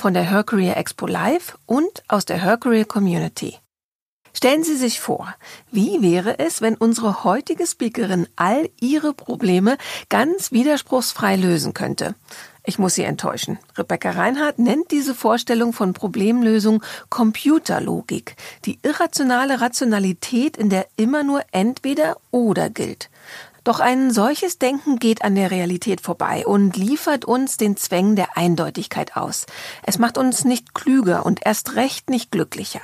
von der Her Career Expo Live und aus der Her Career Community. Stellen Sie sich vor, wie wäre es, wenn unsere heutige Speakerin all ihre Probleme ganz widerspruchsfrei lösen könnte? Ich muss Sie enttäuschen. Rebecca Reinhardt nennt diese Vorstellung von Problemlösung Computerlogik, die irrationale Rationalität, in der immer nur entweder oder gilt. Doch ein solches Denken geht an der Realität vorbei und liefert uns den Zwängen der Eindeutigkeit aus. Es macht uns nicht klüger und erst recht nicht glücklicher.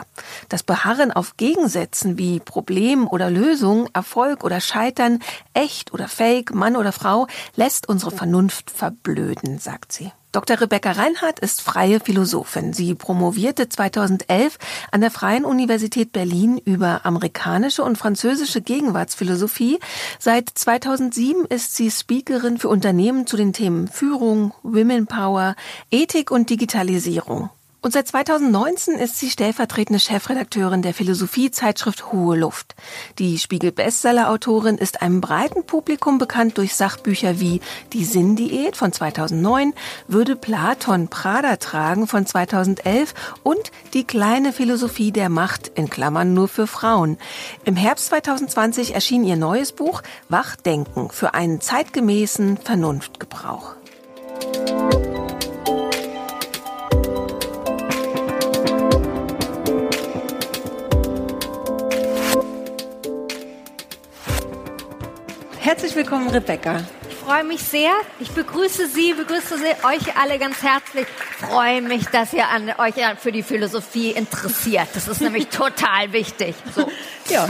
Das Beharren auf Gegensätzen wie Problem oder Lösung, Erfolg oder Scheitern, echt oder fake, Mann oder Frau, lässt unsere Vernunft verblöden, sagt sie. Dr. Rebecca Reinhardt ist freie Philosophin. Sie promovierte 2011 an der Freien Universität Berlin über amerikanische und französische Gegenwartsphilosophie. Seit 2007 ist sie Speakerin für Unternehmen zu den Themen Führung, Women Power, Ethik und Digitalisierung. Und seit 2019 ist sie stellvertretende Chefredakteurin der Philosophiezeitschrift Hohe Luft. Die Spiegel-Bestseller-Autorin ist einem breiten Publikum bekannt durch Sachbücher wie Die Sinndiät von 2009, Würde Platon Prada tragen von 2011 und Die kleine Philosophie der Macht in Klammern nur für Frauen. Im Herbst 2020 erschien ihr neues Buch Wachdenken für einen zeitgemäßen Vernunftgebrauch. Herzlich willkommen, Rebecca. Ich freue mich sehr. Ich begrüße Sie, begrüße Sie, euch alle ganz herzlich. Ich freue mich, dass ihr an, euch für die Philosophie interessiert. Das ist nämlich total wichtig. So. Ja,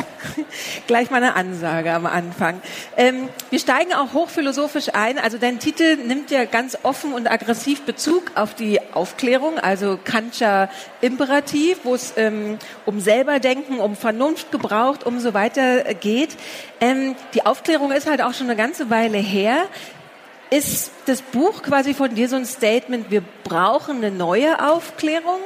gleich mal eine Ansage am Anfang. Ähm, wir steigen auch hochphilosophisch ein. Also dein Titel nimmt ja ganz offen und aggressiv Bezug auf die Aufklärung, also Kantscher Imperativ, wo es ähm, um Selberdenken, um Vernunft gebraucht, um so weiter geht. Ähm, die Aufklärung ist halt auch schon eine ganze Weile her. Ist das Buch quasi von dir so ein Statement, wir brauchen eine neue Aufklärung?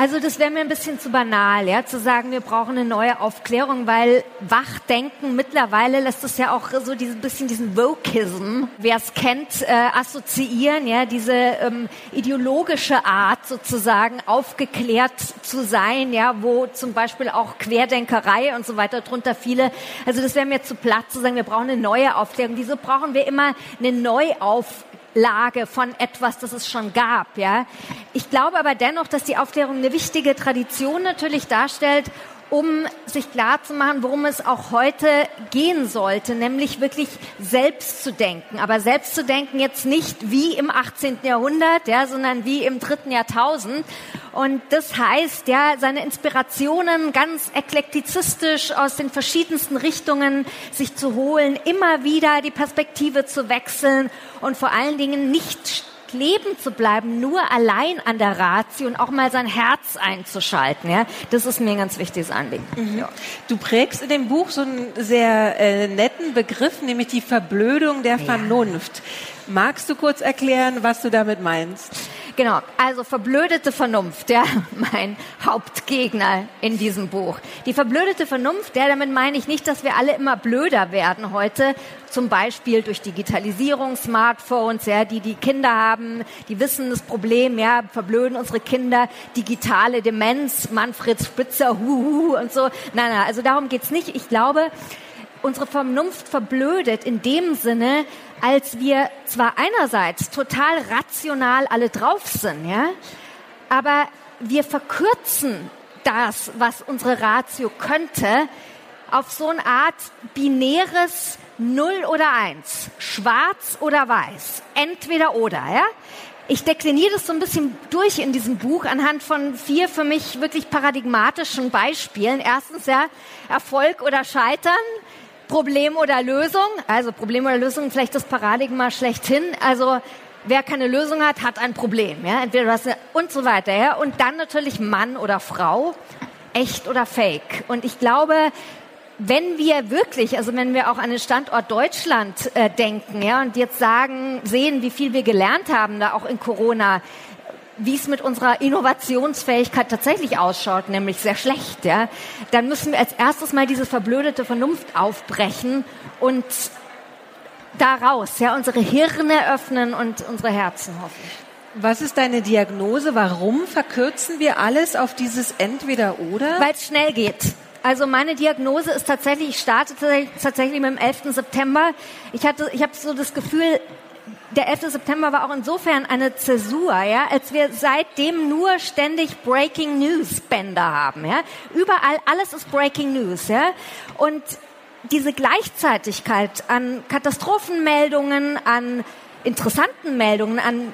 Also das wäre mir ein bisschen zu banal, ja, zu sagen, wir brauchen eine neue Aufklärung, weil Wachdenken mittlerweile lässt es ja auch so ein bisschen diesen Vokism, wer es kennt, äh, assoziieren, ja, diese ähm, ideologische Art sozusagen aufgeklärt zu sein, ja, wo zum Beispiel auch Querdenkerei und so weiter drunter viele. Also das wäre mir zu platt zu sagen, wir brauchen eine neue Aufklärung. Wieso brauchen wir immer eine Neuaufklärung? Lage von etwas, das es schon gab. Ja, ich glaube aber dennoch, dass die Aufklärung eine wichtige Tradition natürlich darstellt um sich klar zu machen, worum es auch heute gehen sollte, nämlich wirklich selbst zu denken. Aber selbst zu denken jetzt nicht wie im 18. Jahrhundert, ja, sondern wie im dritten Jahrtausend. Und das heißt, ja, seine Inspirationen ganz eklektizistisch aus den verschiedensten Richtungen sich zu holen, immer wieder die Perspektive zu wechseln und vor allen Dingen nicht kleben zu bleiben, nur allein an der Ratio und auch mal sein Herz einzuschalten. Ja? Das ist mir ein ganz wichtiges Anliegen. Mhm. Ja. Du prägst in dem Buch so einen sehr äh, netten Begriff, nämlich die Verblödung der Vernunft. Ja. Magst du kurz erklären, was du damit meinst? Genau, also verblödete Vernunft, ja, mein Hauptgegner in diesem Buch. Die verblödete Vernunft, ja, damit meine ich nicht, dass wir alle immer blöder werden heute, zum Beispiel durch Digitalisierung, Smartphones, ja, die die Kinder haben, die wissen das Problem, ja, verblöden unsere Kinder, digitale Demenz, Manfred Spitzer, huhu und so. Nein, nein, also darum geht's nicht. Ich glaube, unsere Vernunft verblödet in dem Sinne, als wir zwar einerseits total rational alle drauf sind, ja, aber wir verkürzen das, was unsere Ratio könnte, auf so eine Art binäres Null oder Eins, schwarz oder weiß, entweder oder, ja. Ich dekliniere das so ein bisschen durch in diesem Buch anhand von vier für mich wirklich paradigmatischen Beispielen. Erstens ja Erfolg oder Scheitern, Problem oder Lösung. Also Problem oder Lösung vielleicht das Paradigma schlechthin. Also wer keine Lösung hat, hat ein Problem. Ja? Entweder eine, und so weiter. Ja? Und dann natürlich Mann oder Frau, echt oder fake. Und ich glaube, wenn wir wirklich, also wenn wir auch an den Standort Deutschland äh, denken, ja, und jetzt sagen, sehen, wie viel wir gelernt haben, da auch in Corona, wie es mit unserer Innovationsfähigkeit tatsächlich ausschaut, nämlich sehr schlecht, ja, dann müssen wir als erstes mal diese verblödete Vernunft aufbrechen und daraus, ja, unsere Hirne öffnen und unsere Herzen hoffentlich. Was ist deine Diagnose? Warum verkürzen wir alles auf dieses Entweder-Oder? Weil es schnell geht. Also meine Diagnose ist tatsächlich, ich starte tatsächlich mit dem 11. September. Ich hatte, ich habe so das Gefühl, der 11. September war auch insofern eine Zäsur, ja, als wir seitdem nur ständig Breaking News Bänder haben, ja. Überall alles ist Breaking News, ja. Und diese Gleichzeitigkeit an Katastrophenmeldungen, an interessanten Meldungen, an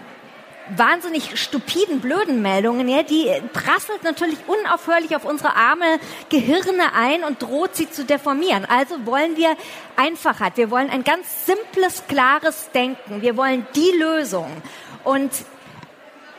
wahnsinnig stupiden, blöden Meldungen, ja, die prasselt natürlich unaufhörlich auf unsere arme Gehirne ein und droht sie zu deformieren. Also wollen wir Einfachheit. Wir wollen ein ganz simples, klares Denken. Wir wollen die Lösung. Und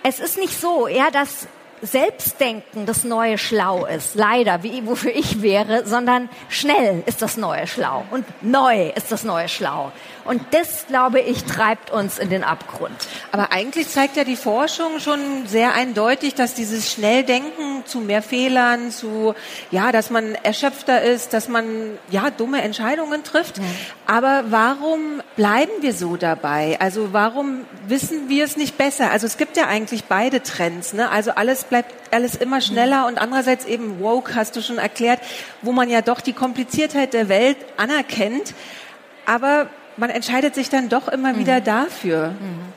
es ist nicht so, ja, dass Selbstdenken das neue Schlau ist, leider, wie, wofür ich wäre, sondern schnell ist das neue Schlau und neu ist das neue Schlau. Und das, glaube ich, treibt uns in den Abgrund. Aber eigentlich zeigt ja die Forschung schon sehr eindeutig, dass dieses Schnelldenken zu mehr Fehlern, zu, ja, dass man erschöpfter ist, dass man, ja, dumme Entscheidungen trifft. Ja. Aber warum bleiben wir so dabei? Also warum wissen wir es nicht besser? Also es gibt ja eigentlich beide Trends, ne? Also alles bleibt alles immer schneller und andererseits eben woke, hast du schon erklärt, wo man ja doch die Kompliziertheit der Welt anerkennt. Aber man entscheidet sich dann doch immer mhm. wieder dafür. Mhm.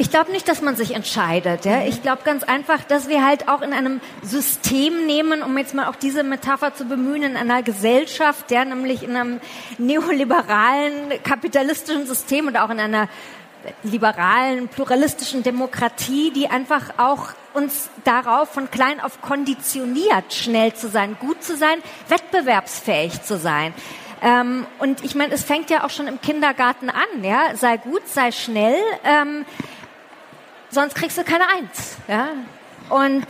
Ich glaube nicht, dass man sich entscheidet. Ja? Ich glaube ganz einfach, dass wir halt auch in einem System nehmen, um jetzt mal auch diese Metapher zu bemühen, in einer Gesellschaft, ja, nämlich in einem neoliberalen kapitalistischen System und auch in einer liberalen, pluralistischen Demokratie, die einfach auch uns darauf von klein auf konditioniert, schnell zu sein, gut zu sein, wettbewerbsfähig zu sein. Ähm, und ich meine, es fängt ja auch schon im Kindergarten an, ja, sei gut, sei schnell, ähm, sonst kriegst du keine Eins, ja. Und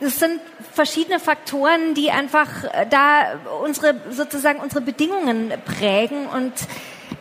es sind verschiedene Faktoren, die einfach äh, da unsere sozusagen unsere Bedingungen prägen und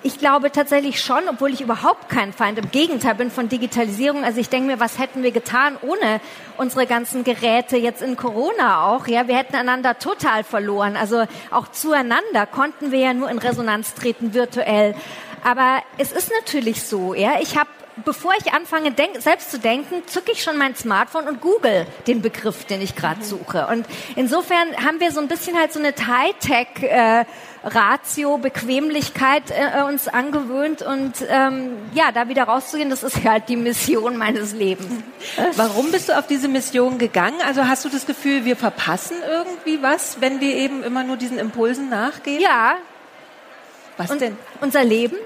ich glaube tatsächlich schon, obwohl ich überhaupt kein Feind, im Gegenteil bin von Digitalisierung. Also ich denke mir, was hätten wir getan ohne unsere ganzen Geräte jetzt in Corona auch? Ja, wir hätten einander total verloren. Also auch zueinander konnten wir ja nur in Resonanz treten virtuell. Aber es ist natürlich so, ja. Ich habe bevor ich anfange, denk, selbst zu denken, zücke ich schon mein Smartphone und google den Begriff, den ich gerade mhm. suche. Und insofern haben wir so ein bisschen halt so eine Hightech äh, Ratio, Bequemlichkeit äh, uns angewöhnt und ähm, ja, da wieder rauszugehen, das ist halt die Mission meines Lebens. Warum bist du auf diese Mission gegangen? Also hast du das Gefühl, wir verpassen irgendwie was, wenn wir eben immer nur diesen Impulsen nachgehen? Ja. Was und denn? Unser Leben.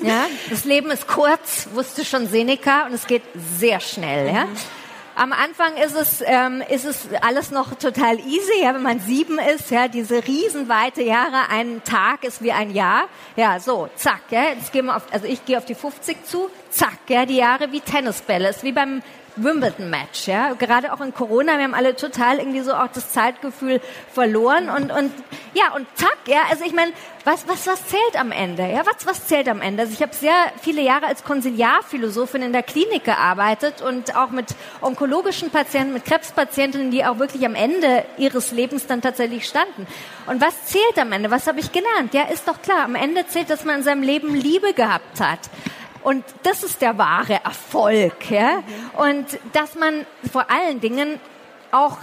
Ja, das Leben ist kurz, wusste schon Seneca, und es geht sehr schnell. Ja. Mhm. Am Anfang ist es, ähm, ist es alles noch total easy, ja, wenn man sieben ist, ja, diese riesenweite Jahre, ein Tag ist wie ein Jahr. Ja, so, zack, ja, jetzt gehen wir auf, also ich gehe auf die 50 zu, zack, ja, die Jahre wie Tennisbälle, ist wie beim Wimbledon-Match, ja. Gerade auch in Corona, wir haben alle total irgendwie so auch das Zeitgefühl verloren und, und ja, und zack, ja, also ich meine, was, was, was zählt am Ende, ja, was, was zählt am Ende? Also ich habe sehr viele Jahre als Konsiliarphilosophin in der Klinik gearbeitet und auch mit onkologischen Patienten, mit Krebspatientinnen, die auch wirklich am Ende ihres Lebens dann tatsächlich standen. Und was zählt am Ende? Was habe ich gelernt? Ja, ist doch klar, am Ende zählt, dass man in seinem Leben Liebe gehabt hat. Und das ist der wahre Erfolg. Ja? Und dass man vor allen Dingen auch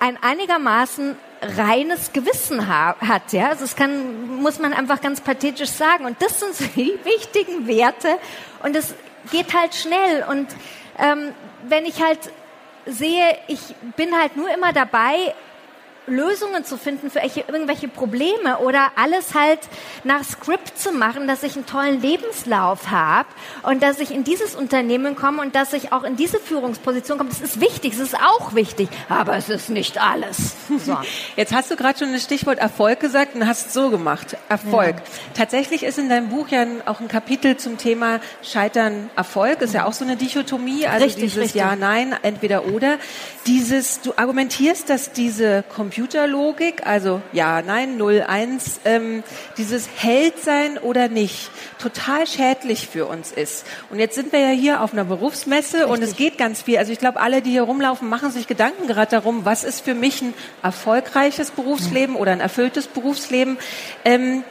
ein einigermaßen reines Gewissen ha hat. Ja? Also das kann, muss man einfach ganz pathetisch sagen. Und das sind so die wichtigen Werte. Und es geht halt schnell. Und ähm, wenn ich halt sehe, ich bin halt nur immer dabei, Lösungen zu finden für irgendwelche Probleme oder alles halt nach Skript zu machen, dass ich einen tollen Lebenslauf habe und dass ich in dieses Unternehmen komme und dass ich auch in diese Führungsposition komme. Das ist wichtig, das ist auch wichtig, aber es ist nicht alles. So. Jetzt hast du gerade schon das Stichwort Erfolg gesagt und hast so gemacht. Erfolg. Ja. Tatsächlich ist in deinem Buch ja auch ein Kapitel zum Thema Scheitern, Erfolg. Ist ja auch so eine Dichotomie, also richtig, dieses richtig. Ja, Nein, entweder oder. Dieses, du argumentierst, dass diese Computerlogik, also ja, nein, 0, 1, ähm, dieses Held sein oder nicht, total schädlich für uns ist. Und jetzt sind wir ja hier auf einer Berufsmesse Richtig. und es geht ganz viel. Also ich glaube, alle, die hier rumlaufen, machen sich Gedanken gerade darum, was ist für mich ein erfolgreiches Berufsleben oder ein erfülltes Berufsleben. Ähm,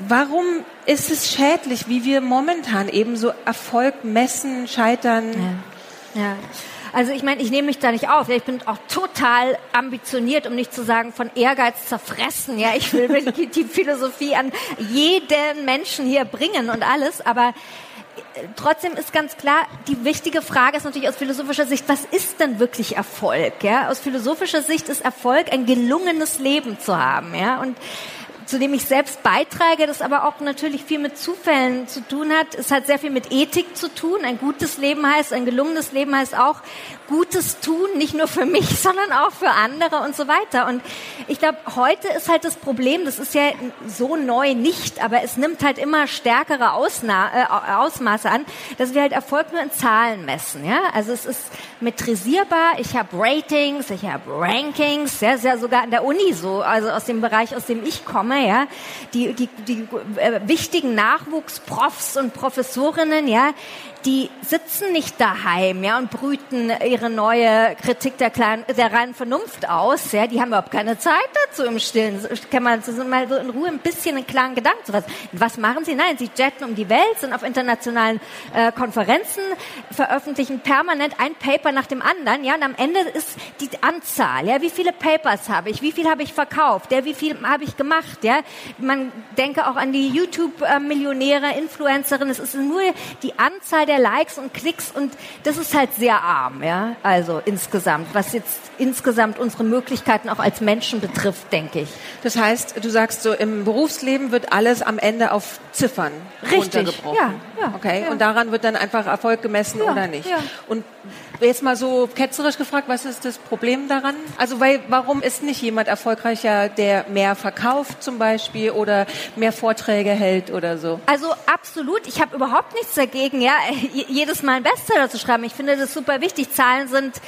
warum ist es schädlich, wie wir momentan eben so Erfolg messen, scheitern? Ja. ja. Also ich meine, ich nehme mich da nicht auf. Ich bin auch total ambitioniert, um nicht zu sagen von Ehrgeiz zerfressen. Ja, ich will die Philosophie an jeden Menschen hier bringen und alles. Aber äh, trotzdem ist ganz klar, die wichtige Frage ist natürlich aus philosophischer Sicht, was ist denn wirklich Erfolg? Ja, aus philosophischer Sicht ist Erfolg ein gelungenes Leben zu haben. Ja, und zu dem ich selbst beitrage, das aber auch natürlich viel mit Zufällen zu tun hat. Es hat sehr viel mit Ethik zu tun. Ein gutes Leben heißt, ein gelungenes Leben heißt auch Gutes tun, nicht nur für mich, sondern auch für andere und so weiter. Und ich glaube, heute ist halt das Problem, das ist ja so neu nicht, aber es nimmt halt immer stärkere Ausna äh, Ausmaße an, dass wir halt Erfolg nur in Zahlen messen. Ja? Also es ist metrisierbar, ich habe Ratings, ich habe Rankings, ja, ist ja sogar an der Uni so, also aus dem Bereich, aus dem ich komme, ja, die, die, die äh, wichtigen Nachwuchsprofs und Professorinnen, ja, die sitzen nicht daheim ja, und brüten ihre neue Kritik der, kleinen, der reinen Vernunft aus. Ja. Die haben überhaupt keine Zeit dazu im Stillen. Kann man so mal so in Ruhe ein bisschen einen klaren Gedanken zu fassen. Was machen sie? Nein, sie jetten um die Welt, sind auf internationalen äh, Konferenzen, veröffentlichen permanent ein Paper nach dem anderen. Ja, und am Ende ist die Anzahl. Ja, wie viele Papers habe ich? Wie viel habe ich verkauft? Ja, wie viel habe ich gemacht? Ja, man denke auch an die YouTube-Millionäre, Influencerinnen. Es ist nur die Anzahl der Likes und Klicks und das ist halt sehr arm, ja. Also insgesamt, was jetzt insgesamt unsere Möglichkeiten auch als Menschen betrifft, denke ich. Das heißt, du sagst so, im Berufsleben wird alles am Ende auf Ziffern Richtig, runtergebrochen. Ja, ja, okay. Ja. Und daran wird dann einfach Erfolg gemessen ja, oder nicht. Ja. Und Jetzt mal so ketzerisch gefragt, was ist das Problem daran? Also weil, warum ist nicht jemand erfolgreicher, der mehr verkauft zum Beispiel oder mehr Vorträge hält oder so? Also absolut. Ich habe überhaupt nichts dagegen, ja, jedes Mal ein Bestseller zu schreiben. Ich finde das super wichtig. Zahlen sind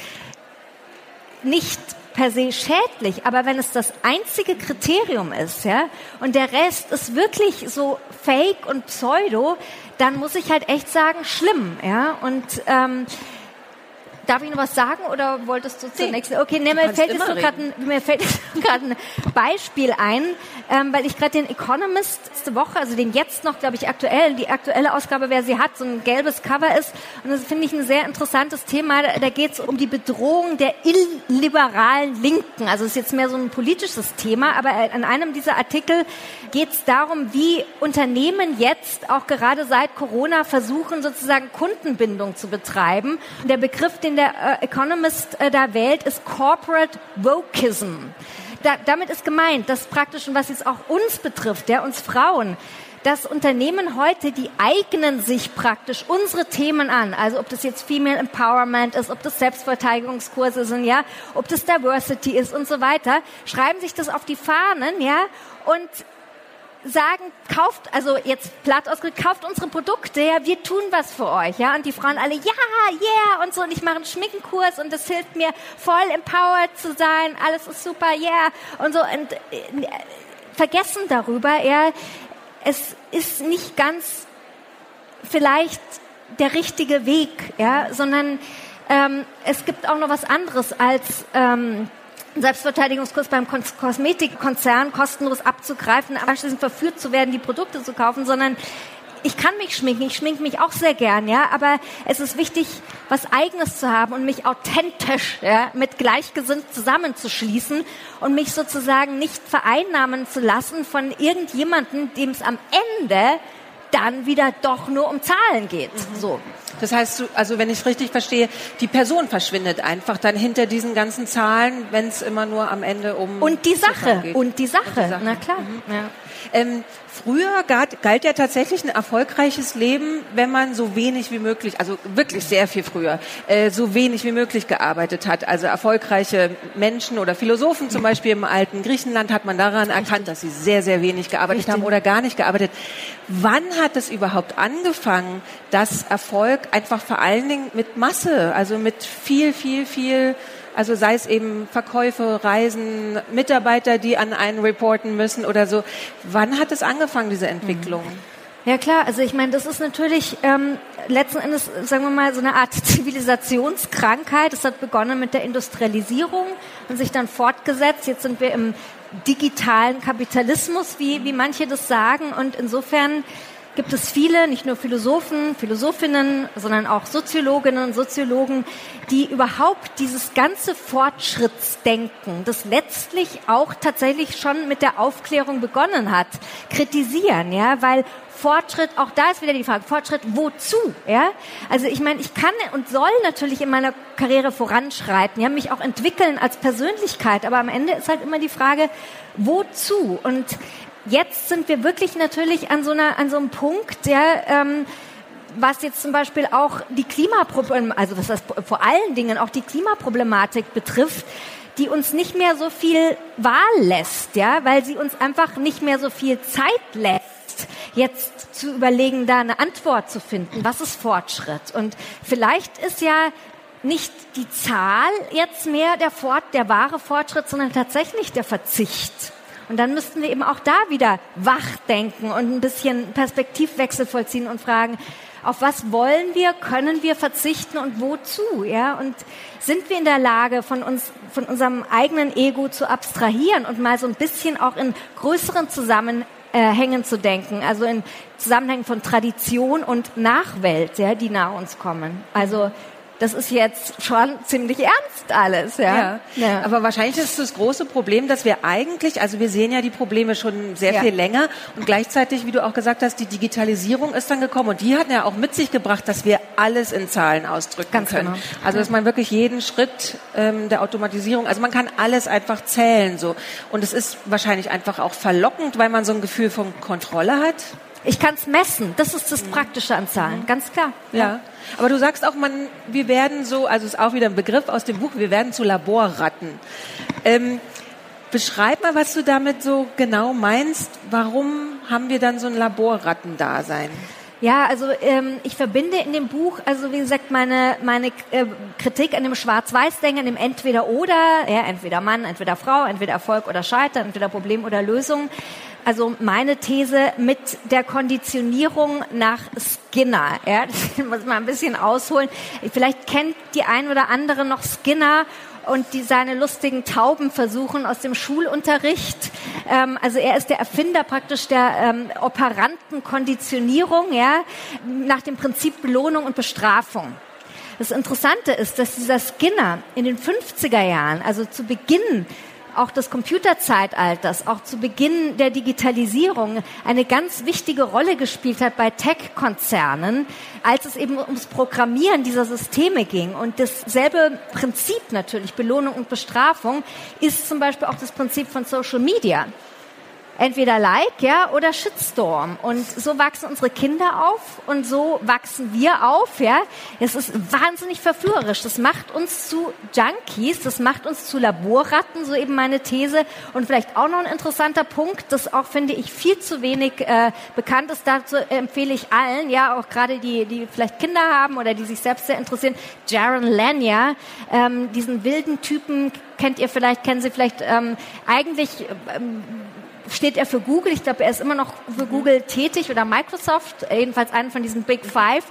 nicht per se schädlich, aber wenn es das einzige Kriterium ist, ja, und der Rest ist wirklich so Fake und Pseudo, dann muss ich halt echt sagen, schlimm, ja. Und ähm, Darf ich noch was sagen oder wolltest du zunächst? Okay, nee, mir, fällt jetzt ein, mir fällt jetzt gerade ein Beispiel ein, ähm, weil ich gerade den Economist letzte Woche, also den jetzt noch, glaube ich, aktuell, die aktuelle Ausgabe, wer sie hat, so ein gelbes Cover ist. Und das finde ich ein sehr interessantes Thema. Da, da geht es um die Bedrohung der illiberalen Linken. Also es ist jetzt mehr so ein politisches Thema, aber an einem dieser Artikel geht es darum, wie Unternehmen jetzt auch gerade seit Corona versuchen, sozusagen Kundenbindung zu betreiben. Der Begriff, den der äh, Economist äh, da wählt, ist Corporate Wokeism. Da, damit ist gemeint, dass praktisch, und was jetzt auch uns betrifft, ja, uns Frauen, dass Unternehmen heute, die eignen sich praktisch unsere Themen an. Also ob das jetzt Female Empowerment ist, ob das Selbstverteidigungskurse sind, ja, ob das Diversity ist und so weiter, schreiben sich das auf die Fahnen, ja, und sagen, kauft, also jetzt platt ausgedrückt, kauft unsere Produkte, ja, wir tun was für euch, ja, und die Frauen alle, ja, yeah, und so, und ich mache einen Schminkenkurs und das hilft mir voll empowered zu sein, alles ist super, yeah, und so, und äh, vergessen darüber, ja, es ist nicht ganz vielleicht der richtige Weg, ja, sondern ähm, es gibt auch noch was anderes als ähm, Selbstverteidigungskurs beim Kosmetikkonzern kostenlos abzugreifen, anschließend verführt zu werden, die Produkte zu kaufen, sondern ich kann mich schminken, ich schminke mich auch sehr gern, ja, aber es ist wichtig, was Eigenes zu haben und mich authentisch ja, mit Gleichgesinnten zusammenzuschließen und mich sozusagen nicht vereinnahmen zu lassen von irgendjemandem, dem es am Ende dann wieder doch nur um Zahlen geht. Mhm. So. Das heißt, also wenn ich es richtig verstehe, die Person verschwindet einfach dann hinter diesen ganzen Zahlen, wenn es immer nur am Ende um und die Sache und die Sache, und die Sache. na klar. Mhm. Ja. Ähm, früher galt ja tatsächlich ein erfolgreiches Leben, wenn man so wenig wie möglich, also wirklich sehr viel früher, äh, so wenig wie möglich gearbeitet hat. Also erfolgreiche Menschen oder Philosophen zum Beispiel im alten Griechenland hat man daran erkannt, dass sie sehr, sehr wenig gearbeitet Richtig. haben oder gar nicht gearbeitet. Wann hat es überhaupt angefangen, dass Erfolg einfach vor allen Dingen mit Masse, also mit viel, viel, viel also sei es eben Verkäufe, Reisen, Mitarbeiter, die an einen reporten müssen oder so. Wann hat es angefangen, diese Entwicklung? Ja klar, also ich meine, das ist natürlich ähm, letzten Endes, sagen wir mal, so eine Art Zivilisationskrankheit. Es hat begonnen mit der Industrialisierung und sich dann fortgesetzt. Jetzt sind wir im digitalen Kapitalismus, wie, wie manche das sagen. Und insofern gibt es viele, nicht nur Philosophen, Philosophinnen, sondern auch Soziologinnen und Soziologen, die überhaupt dieses ganze Fortschrittsdenken, das letztlich auch tatsächlich schon mit der Aufklärung begonnen hat, kritisieren, ja, weil Fortschritt, auch da ist wieder die Frage, Fortschritt wozu? Ja? Also ich meine, ich kann und soll natürlich in meiner Karriere voranschreiten, ja, mich auch entwickeln als Persönlichkeit, aber am Ende ist halt immer die Frage, wozu? Und jetzt sind wir wirklich natürlich an so, einer, an so einem Punkt, der, ähm, was jetzt zum Beispiel auch die Klimaproblematik, also was das vor allen Dingen auch die Klimaproblematik betrifft, die uns nicht mehr so viel Wahl lässt, ja, weil sie uns einfach nicht mehr so viel Zeit lässt, jetzt zu überlegen, da eine Antwort zu finden. Was ist Fortschritt? Und vielleicht ist ja nicht die Zahl jetzt mehr der, Fort, der wahre Fortschritt, sondern tatsächlich der Verzicht. Und dann müssten wir eben auch da wieder wach denken und ein bisschen Perspektivwechsel vollziehen und fragen, auf was wollen wir, können wir verzichten und wozu, ja? Und sind wir in der Lage, von uns, von unserem eigenen Ego zu abstrahieren und mal so ein bisschen auch in größeren Zusammenhängen zu denken, also in Zusammenhängen von Tradition und Nachwelt, ja, die nach uns kommen. Also das ist jetzt schon ziemlich ernst alles. Ja? ja. Ja. Aber wahrscheinlich ist das große Problem, dass wir eigentlich, also wir sehen ja die Probleme schon sehr ja. viel länger und gleichzeitig, wie du auch gesagt hast, die Digitalisierung ist dann gekommen und die hat ja auch mit sich gebracht, dass wir alles in Zahlen ausdrücken Ganz können. Genau. Also dass man wirklich jeden Schritt ähm, der Automatisierung, also man kann alles einfach zählen so und es ist wahrscheinlich einfach auch verlockend, weil man so ein Gefühl von Kontrolle hat. Ich kann es messen. Das ist das Praktische an Zahlen, ganz klar. Ja. ja. Aber du sagst auch, man, wir werden so, also ist auch wieder ein Begriff aus dem Buch, wir werden zu Laborratten. Ähm, beschreib mal, was du damit so genau meinst. Warum haben wir dann so ein Laborrattendasein? Ja, also ähm, ich verbinde in dem Buch, also wie gesagt, meine, meine äh, Kritik an dem Schwarz-Weiß-Denken, an dem Entweder-Oder, ja, entweder Mann, entweder Frau, entweder Erfolg oder Scheitern, entweder Problem oder Lösung. Also meine These mit der Konditionierung nach Skinner. Ja, das muss man ein bisschen ausholen. Vielleicht kennt die ein oder andere noch Skinner und die seine lustigen Tauben versuchen aus dem Schulunterricht. Ähm, also er ist der Erfinder praktisch der ähm, operanten Konditionierung, ja, nach dem Prinzip Belohnung und Bestrafung. Das Interessante ist, dass dieser Skinner in den 50er Jahren, also zu Beginn auch des Computerzeitalters, auch zu Beginn der Digitalisierung eine ganz wichtige Rolle gespielt hat bei Tech-Konzernen, als es eben ums Programmieren dieser Systeme ging. Und dasselbe Prinzip natürlich, Belohnung und Bestrafung, ist zum Beispiel auch das Prinzip von Social Media entweder Like, ja, oder Shitstorm. Und so wachsen unsere Kinder auf und so wachsen wir auf, ja. Es ist wahnsinnig verführerisch. Das macht uns zu Junkies, das macht uns zu Laborratten, so eben meine These. Und vielleicht auch noch ein interessanter Punkt, das auch finde ich viel zu wenig äh, bekannt ist. Dazu empfehle ich allen, ja, auch gerade die, die vielleicht Kinder haben oder die sich selbst sehr interessieren, Jaron Lanier, ähm, diesen wilden Typen kennt ihr vielleicht, kennen Sie vielleicht ähm, eigentlich ähm, steht er für Google. Ich glaube, er ist immer noch für Google tätig oder Microsoft, jedenfalls einen von diesen Big Five.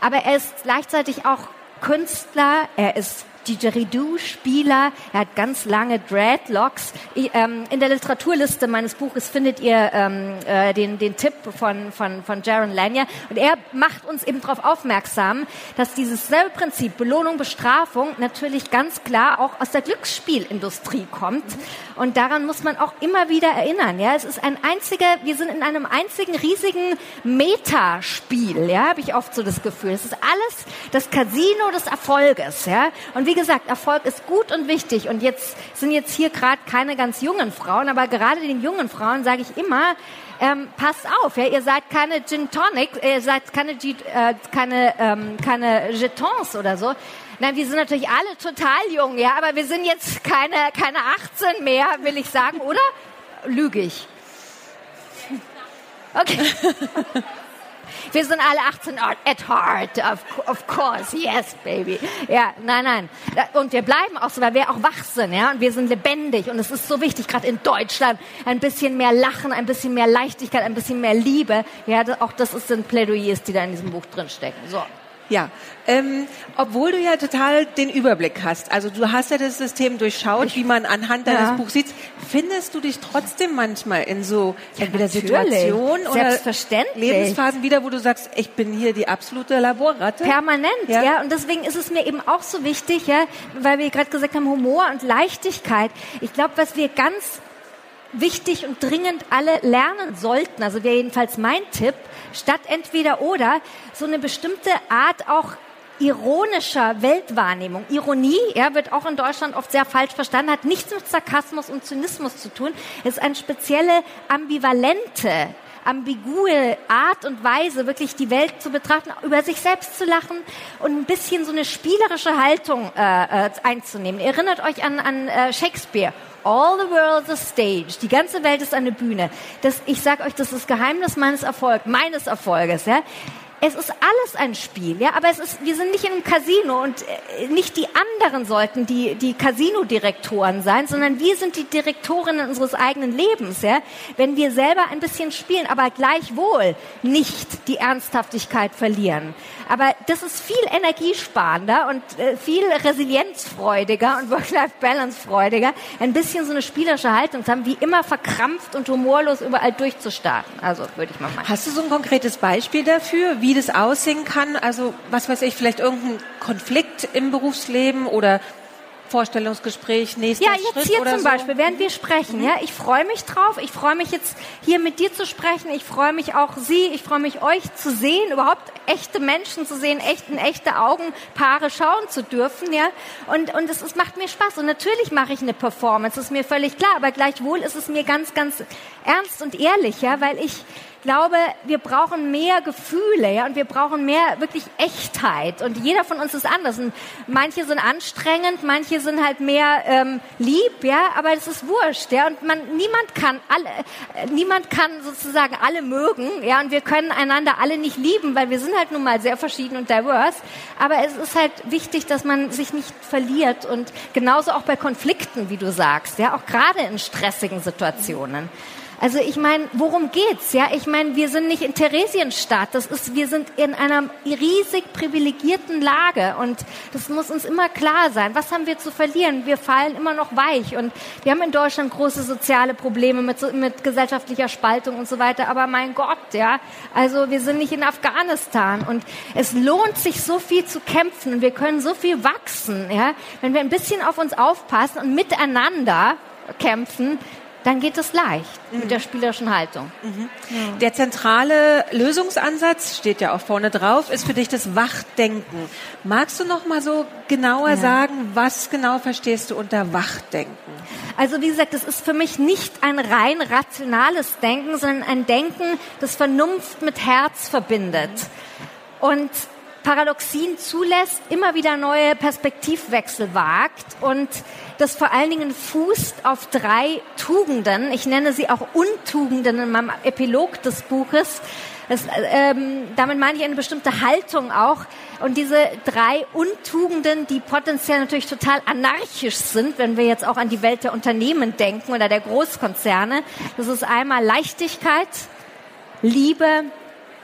Aber er ist gleichzeitig auch Künstler, er ist Didgeridoo-Spieler. Er hat ganz lange Dreadlocks. Ich, ähm, in der Literaturliste meines Buches findet ihr ähm, äh, den, den Tipp von, von, von Jaron Lanier. Und er macht uns eben darauf aufmerksam, dass dieses selbe Prinzip Belohnung, Bestrafung natürlich ganz klar auch aus der Glücksspielindustrie kommt. Und daran muss man auch immer wieder erinnern. Ja, es ist ein einziger, wir sind in einem einzigen riesigen Metaspiel. Ja, habe ich oft so das Gefühl. Es ist alles das Casino des Erfolges. Ja, und wie gesagt, Erfolg ist gut und wichtig. Und jetzt sind jetzt hier gerade keine ganz jungen Frauen, aber gerade den jungen Frauen sage ich immer, ähm, passt auf, ja, ihr seid keine Gin Tonic, ihr seid keine, G äh, keine, ähm, keine Jetons oder so. Nein, wir sind natürlich alle total jung, ja, aber wir sind jetzt keine, keine 18 mehr, will ich sagen, oder? Lüge ich. Okay. Wir sind alle 18 at heart, of, of course, yes, baby. Ja, nein, nein. Und wir bleiben auch so, weil wir auch wach sind, ja, und wir sind lebendig. Und es ist so wichtig, gerade in Deutschland, ein bisschen mehr Lachen, ein bisschen mehr Leichtigkeit, ein bisschen mehr Liebe. Ja, auch das sind Plädoyers, die da in diesem Buch drinstecken. So. Ja, ähm, obwohl du ja total den Überblick hast. Also du hast ja das System durchschaut, ich, wie man anhand deines ja. Buchs sieht. Findest du dich trotzdem manchmal in so ja, entweder Situationen oder Lebensphasen wieder, wo du sagst, ich bin hier die absolute Laborratte? Permanent, ja. ja. Und deswegen ist es mir eben auch so wichtig, ja, weil wir gerade gesagt haben, Humor und Leichtigkeit. Ich glaube, was wir ganz wichtig und dringend alle lernen sollten, also wäre jedenfalls mein Tipp, statt entweder oder, so eine bestimmte Art auch ironischer Weltwahrnehmung. Ironie, ja, wird auch in Deutschland oft sehr falsch verstanden, hat nichts mit Sarkasmus und Zynismus zu tun. Es ist eine spezielle ambivalente ambigue Art und Weise, wirklich die Welt zu betrachten, über sich selbst zu lachen und ein bisschen so eine spielerische Haltung äh, äh, einzunehmen. Erinnert euch an, an äh, Shakespeare. All the world is a stage. Die ganze Welt ist eine Bühne. Das, ich sage euch, das ist das Geheimnis meines Erfolgs, meines Erfolges. Ja? Es ist alles ein Spiel, ja, aber es ist, wir sind nicht in einem Casino und äh, nicht die anderen sollten die, die Casino-Direktoren sein, sondern wir sind die Direktorinnen unseres eigenen Lebens, ja, wenn wir selber ein bisschen spielen, aber gleichwohl nicht die Ernsthaftigkeit verlieren. Aber das ist viel energiesparender und äh, viel resilienzfreudiger und Work-Life-Balance-freudiger, ein bisschen so eine spielerische Haltung zu haben, wie immer verkrampft und humorlos überall durchzustarten. Also würde ich mal meinen. Hast du so ein konkretes Beispiel dafür, wie das aussehen kann. Also, was weiß ich, vielleicht irgendein Konflikt im Berufsleben oder Vorstellungsgespräch, nächster Schritt Ja, jetzt hier zum so. Beispiel, während wir sprechen. Mhm. Ja, ich freue mich drauf. Ich freue mich jetzt hier mit dir zu sprechen. Ich freue mich auch Sie. Ich freue mich euch zu sehen, überhaupt echte Menschen zu sehen, echt in echte Augenpaare schauen zu dürfen. Ja, und und es, es macht mir Spaß. Und natürlich mache ich eine Performance. ist mir völlig klar. Aber gleichwohl ist es mir ganz ganz ernst und ehrlich, ja, weil ich glaube, wir brauchen mehr Gefühle, ja, und wir brauchen mehr wirklich Echtheit. Und jeder von uns ist anders. Und manche sind anstrengend, manche sind halt mehr ähm, lieb, ja, aber das ist wurscht, ja. Und man, niemand kann alle, äh, niemand kann sozusagen alle mögen, ja, und wir können einander alle nicht lieben, weil wir sind halt nun mal sehr verschieden und diverse. Aber es ist halt wichtig, dass man sich nicht verliert und genauso auch bei Konflikten, wie du sagst, ja, auch gerade in stressigen Situationen. Also ich meine, worum geht's? Ja, ich meine, wir sind nicht in Theresienstadt. Das ist, wir sind in einer riesig privilegierten Lage und das muss uns immer klar sein. Was haben wir zu verlieren? Wir fallen immer noch weich und wir haben in Deutschland große soziale Probleme mit, mit gesellschaftlicher Spaltung und so weiter. Aber mein Gott, ja, also wir sind nicht in Afghanistan und es lohnt sich so viel zu kämpfen und wir können so viel wachsen, ja, wenn wir ein bisschen auf uns aufpassen und miteinander kämpfen, dann geht es leicht mhm. mit der spielerischen Haltung. Mhm. Ja. Der zentrale Lösungsansatz steht ja auch vorne drauf, ist für dich das Wachdenken. Magst du noch mal so genauer ja. sagen, was genau verstehst du unter Wachdenken? Also wie gesagt, das ist für mich nicht ein rein rationales Denken, sondern ein Denken, das Vernunft mit Herz verbindet. Und Paradoxien zulässt, immer wieder neue Perspektivwechsel wagt und das vor allen Dingen fußt auf drei Tugenden. Ich nenne sie auch Untugenden in meinem Epilog des Buches. Das, ähm, damit meine ich eine bestimmte Haltung auch. Und diese drei Untugenden, die potenziell natürlich total anarchisch sind, wenn wir jetzt auch an die Welt der Unternehmen denken oder der Großkonzerne, das ist einmal Leichtigkeit, Liebe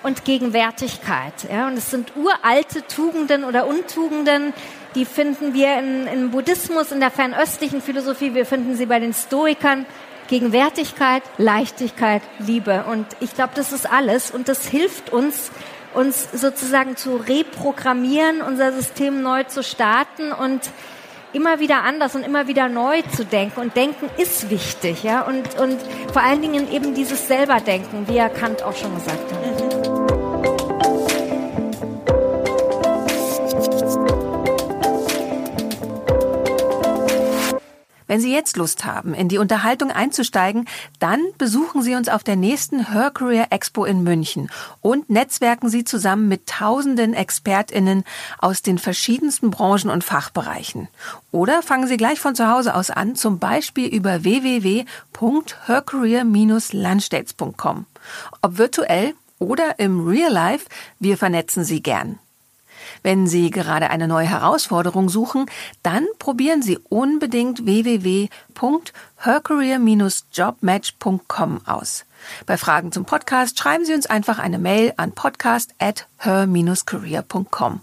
und Gegenwärtigkeit. Ja, und es sind uralte Tugenden oder Untugenden, die finden wir in, im Buddhismus, in der fernöstlichen Philosophie, wir finden sie bei den Stoikern. Gegenwärtigkeit, Leichtigkeit, Liebe. Und ich glaube, das ist alles. Und das hilft uns, uns sozusagen zu reprogrammieren, unser System neu zu starten und immer wieder anders und immer wieder neu zu denken. Und Denken ist wichtig, ja. Und, und vor allen Dingen eben dieses Selberdenken, wie Herr Kant auch schon gesagt hat. Wenn Sie jetzt Lust haben, in die Unterhaltung einzusteigen, dann besuchen Sie uns auf der nächsten Her Career Expo in München und netzwerken Sie zusammen mit tausenden ExpertInnen aus den verschiedensten Branchen und Fachbereichen. Oder fangen Sie gleich von zu Hause aus an, zum Beispiel über www.hercareer-landstates.com. Ob virtuell oder im Real Life, wir vernetzen Sie gern. Wenn Sie gerade eine neue Herausforderung suchen, dann probieren Sie unbedingt www.hercareer-jobmatch.com aus. Bei Fragen zum Podcast schreiben Sie uns einfach eine Mail an podcast at her-career.com.